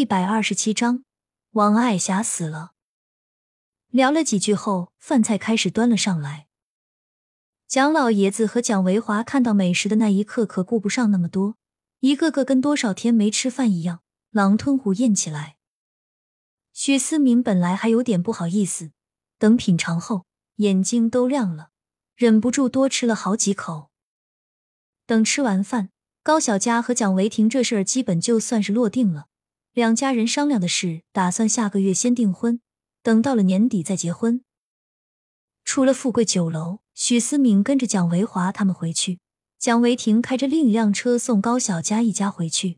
一百二十七章，王爱霞死了。聊了几句后，饭菜开始端了上来。蒋老爷子和蒋维华看到美食的那一刻，可顾不上那么多，一个个跟多少天没吃饭一样，狼吞虎咽起来。许思明本来还有点不好意思，等品尝后，眼睛都亮了，忍不住多吃了好几口。等吃完饭，高小佳和蒋维婷这事儿基本就算是落定了，两家人商量的是，打算下个月先订婚，等到了年底再结婚。出了富贵酒楼。许思敏跟着蒋维华他们回去，蒋维婷开着另一辆车送高小佳一家回去。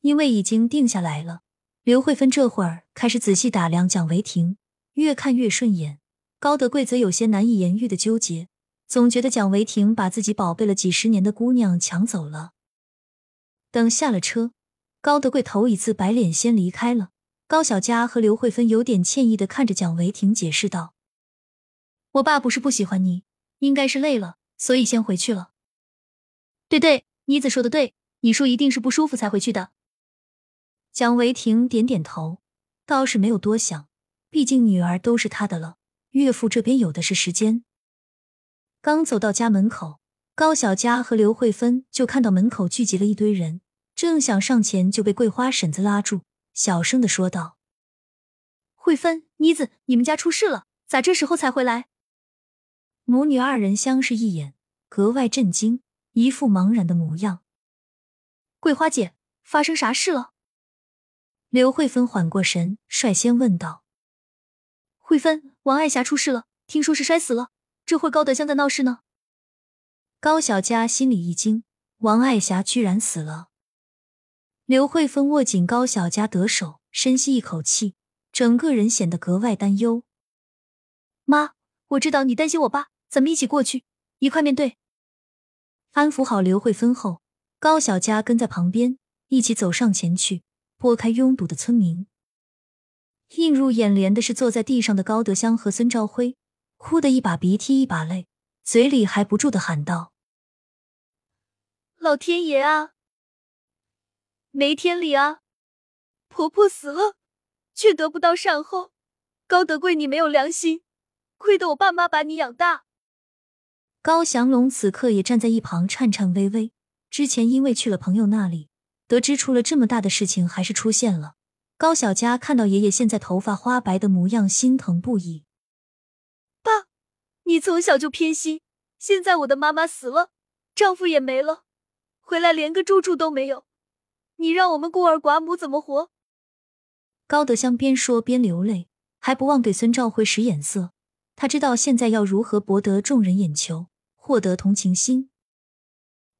因为已经定下来了，刘慧芬这会儿开始仔细打量蒋维婷，越看越顺眼。高德贵则有些难以言喻的纠结，总觉得蒋维婷把自己宝贝了几十年的姑娘抢走了。等下了车，高德贵头一次白脸先离开了。高小佳和刘慧芬有点歉意的看着蒋维婷，解释道。我爸不是不喜欢你，应该是累了，所以先回去了。对对，妮子说的对，你叔一定是不舒服才回去的。蒋维婷点点头，倒是没有多想，毕竟女儿都是他的了，岳父这边有的是时间。刚走到家门口，高小佳和刘慧芬就看到门口聚集了一堆人，正想上前，就被桂花婶子拉住，小声的说道：“慧芬，妮子，你们家出事了，咋这时候才回来？”母女二人相视一眼，格外震惊，一副茫然的模样。桂花姐，发生啥事了？刘慧芬缓过神，率先问道：“慧芬，王爱霞出事了，听说是摔死了。这会高德香在闹事呢。”高小佳心里一惊，王爱霞居然死了。刘慧芬握紧高小佳得手，深吸一口气，整个人显得格外担忧。妈，我知道你担心我爸。咱们一起过去，一块面对。安抚好刘慧芬后，高小佳跟在旁边，一起走上前去，拨开拥堵的村民。映入眼帘的是坐在地上的高德香和孙兆辉，哭得一把鼻涕一把泪，嘴里还不住的喊道：“老天爷啊，没天理啊！婆婆死了，却得不到善后，高德贵，你没有良心，亏得我爸妈把你养大。”高祥龙此刻也站在一旁，颤颤巍巍。之前因为去了朋友那里，得知出了这么大的事情，还是出现了。高小佳看到爷爷现在头发花白的模样，心疼不已。爸，你从小就偏心，现在我的妈妈死了，丈夫也没了，回来连个住处都没有，你让我们孤儿寡母怎么活？高德香边说边流泪，还不忘给孙兆辉使眼色。他知道现在要如何博得众人眼球。获得同情心。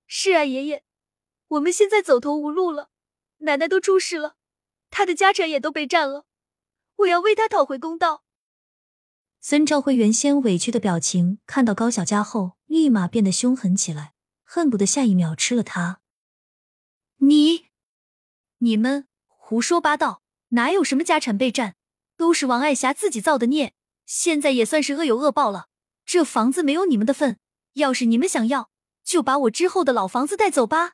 是啊，爷爷，我们现在走投无路了。奶奶都出事了，她的家产也都被占了，我要为她讨回公道。孙兆辉原先委屈的表情，看到高小佳后，立马变得凶狠起来，恨不得下一秒吃了他。你、你们胡说八道，哪有什么家产被占，都是王爱霞自己造的孽，现在也算是恶有恶报了。这房子没有你们的份。要是你们想要，就把我之后的老房子带走吧。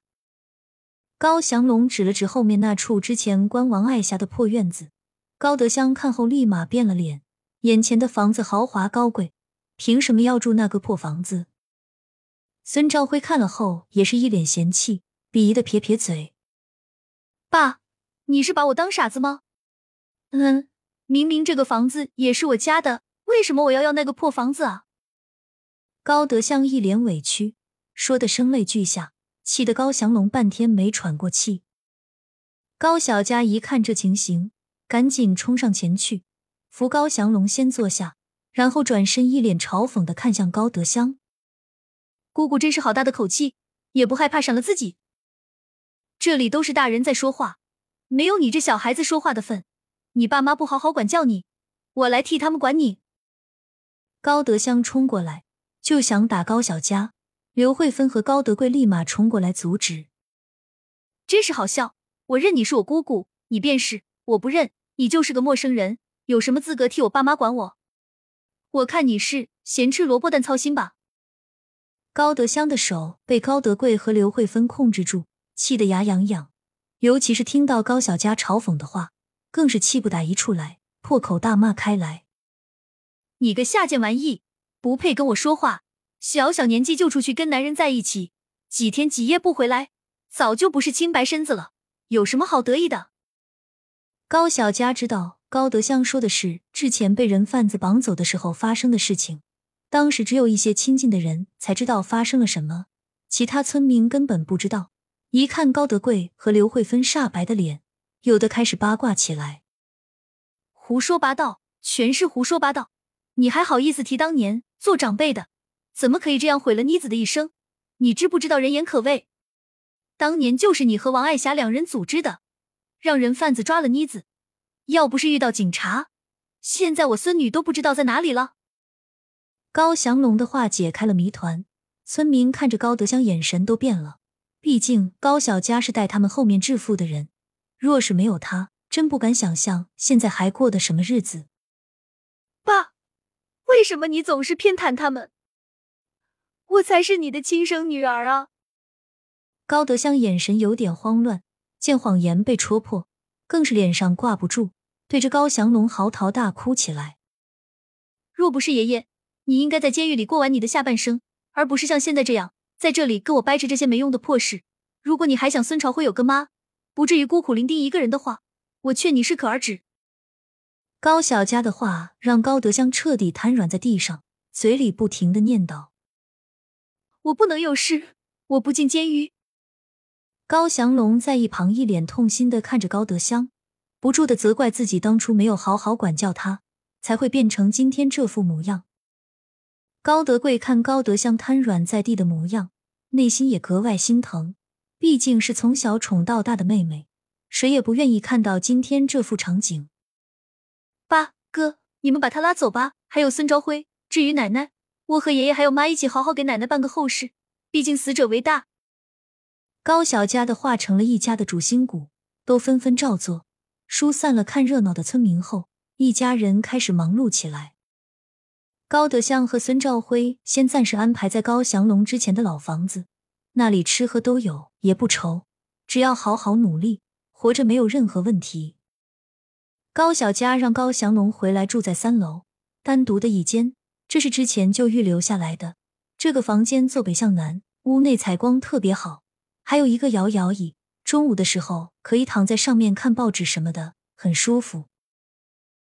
高祥龙指了指后面那处之前关王爱霞的破院子。高德香看后立马变了脸，眼前的房子豪华高贵，凭什么要住那个破房子？孙兆辉看了后也是一脸嫌弃，鄙夷的撇撇嘴：“爸，你是把我当傻子吗？嗯，明明这个房子也是我家的，为什么我要要那个破房子啊？”高德香一脸委屈，说的声泪俱下，气得高祥龙半天没喘过气。高小佳一看这情形，赶紧冲上前去扶高祥龙先坐下，然后转身一脸嘲讽的看向高德香：“姑姑真是好大的口气，也不害怕闪了自己。这里都是大人在说话，没有你这小孩子说话的份。你爸妈不好好管教你，我来替他们管你。”高德香冲过来。就想打高小佳，刘慧芬和高德贵立马冲过来阻止。真是好笑！我认你是我姑姑，你便是；我不认，你就是个陌生人，有什么资格替我爸妈管我？我看你是嫌吃萝卜淡操心吧。高德香的手被高德贵和刘慧芬控制住，气得牙痒痒。尤其是听到高小佳嘲讽的话，更是气不打一处来，破口大骂开来：“你个下贱玩意，不配跟我说话！小小年纪就出去跟男人在一起，几天几夜不回来，早就不是清白身子了，有什么好得意的？”高小佳知道高德香说的是之前被人贩子绑走的时候发生的事情，当时只有一些亲近的人才知道发生了什么，其他村民根本不知道。一看高德贵和刘慧芬煞白的脸，有的开始八卦起来。胡说八道，全是胡说八道！你还好意思提当年做长辈的？怎么可以这样毁了妮子的一生？你知不知道人言可畏？当年就是你和王爱霞两人组织的，让人贩子抓了妮子。要不是遇到警察，现在我孙女都不知道在哪里了。高祥龙的话解开了谜团，村民看着高德香，眼神都变了。毕竟高小佳是带他们后面致富的人，若是没有他，真不敢想象现在还过的什么日子。爸，为什么你总是偏袒他们？我才是你的亲生女儿啊！高德香眼神有点慌乱，见谎言被戳破，更是脸上挂不住，对着高祥龙嚎啕大哭起来。若不是爷爷，你应该在监狱里过完你的下半生，而不是像现在这样。在这里跟我掰扯这些没用的破事。如果你还想孙朝辉有个妈，不至于孤苦伶仃一个人的话，我劝你适可而止。高小佳的话让高德香彻底瘫软在地上，嘴里不停的念叨：“我不能有事，我不进监狱。”高祥龙在一旁一脸痛心的看着高德香，不住的责怪自己当初没有好好管教他，才会变成今天这副模样。高德贵看高德香瘫软在地的模样，内心也格外心疼。毕竟是从小宠到大的妹妹，谁也不愿意看到今天这副场景。爸哥，你们把他拉走吧。还有孙朝辉，至于奶奶，我和爷爷还有妈一起好好给奶奶办个后事。毕竟死者为大。高小家的话成了一家的主心骨，都纷纷照做。疏散了看热闹的村民后，一家人开始忙碌起来。高德香和孙兆辉先暂时安排在高祥龙之前的老房子，那里吃喝都有，也不愁，只要好好努力，活着没有任何问题。高小佳让高祥龙回来住在三楼，单独的一间，这是之前就预留下来的。这个房间坐北向南，屋内采光特别好，还有一个摇摇椅，中午的时候可以躺在上面看报纸什么的，很舒服。